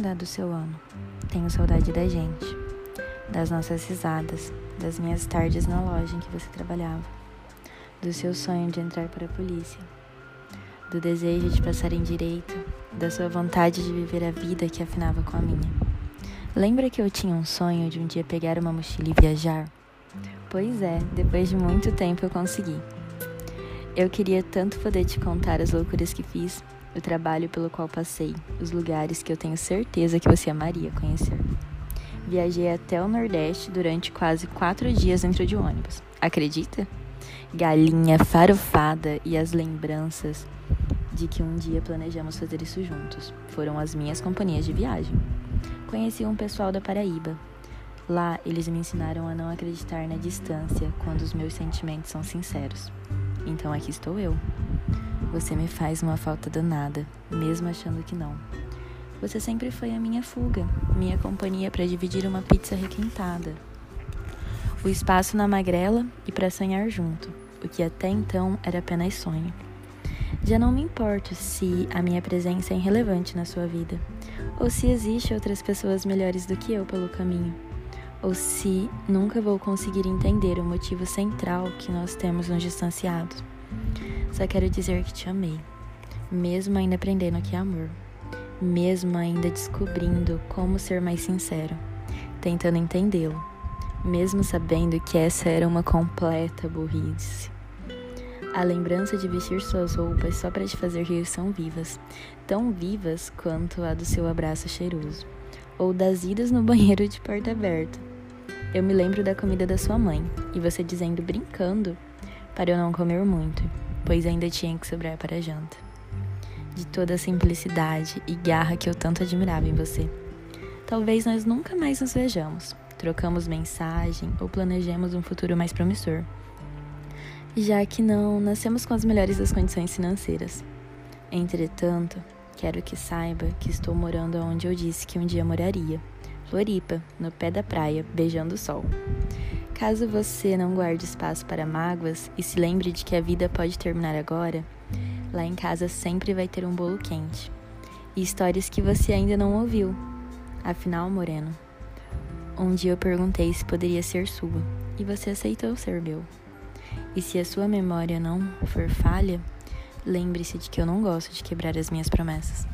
dado o seu ano. Tenho saudade da gente, das nossas risadas, das minhas tardes na loja em que você trabalhava, do seu sonho de entrar para a polícia, do desejo de passar em direito, da sua vontade de viver a vida que afinava com a minha. Lembra que eu tinha um sonho de um dia pegar uma mochila e viajar? Pois é, depois de muito tempo eu consegui. Eu queria tanto poder te contar as loucuras que fiz, o trabalho pelo qual passei, os lugares que eu tenho certeza que você amaria conhecer. Viajei até o Nordeste durante quase quatro dias dentro de ônibus. Acredita? Galinha, farofada e as lembranças de que um dia planejamos fazer isso juntos foram as minhas companhias de viagem. Conheci um pessoal da Paraíba. Lá, eles me ensinaram a não acreditar na distância quando os meus sentimentos são sinceros. Então aqui estou eu. Você me faz uma falta danada, mesmo achando que não. Você sempre foi a minha fuga, minha companhia para dividir uma pizza requentada. O espaço na magrela e para sonhar junto, o que até então era apenas sonho. Já não me importo se a minha presença é irrelevante na sua vida, ou se existe outras pessoas melhores do que eu pelo caminho, ou se nunca vou conseguir entender o motivo central que nós temos nos distanciados. Só quero dizer que te amei, mesmo ainda aprendendo o que é amor, mesmo ainda descobrindo como ser mais sincero, tentando entendê-lo, mesmo sabendo que essa era uma completa burrice. A lembrança de vestir suas roupas só para te fazer rir são vivas, tão vivas quanto a do seu abraço cheiroso, ou das idas no banheiro de porta aberta. Eu me lembro da comida da sua mãe e você dizendo brincando para eu não comer muito, pois ainda tinha que sobrar para a janta. De toda a simplicidade e garra que eu tanto admirava em você. Talvez nós nunca mais nos vejamos, trocamos mensagem ou planejemos um futuro mais promissor já que não nascemos com as melhores das condições financeiras. Entretanto, quero que saiba que estou morando onde eu disse que um dia moraria. Floripa, no pé da praia, beijando o sol. Caso você não guarde espaço para mágoas e se lembre de que a vida pode terminar agora, lá em casa sempre vai ter um bolo quente. E histórias que você ainda não ouviu. Afinal, Moreno, um dia eu perguntei se poderia ser sua e você aceitou ser meu. E se a sua memória não for falha, lembre-se de que eu não gosto de quebrar as minhas promessas.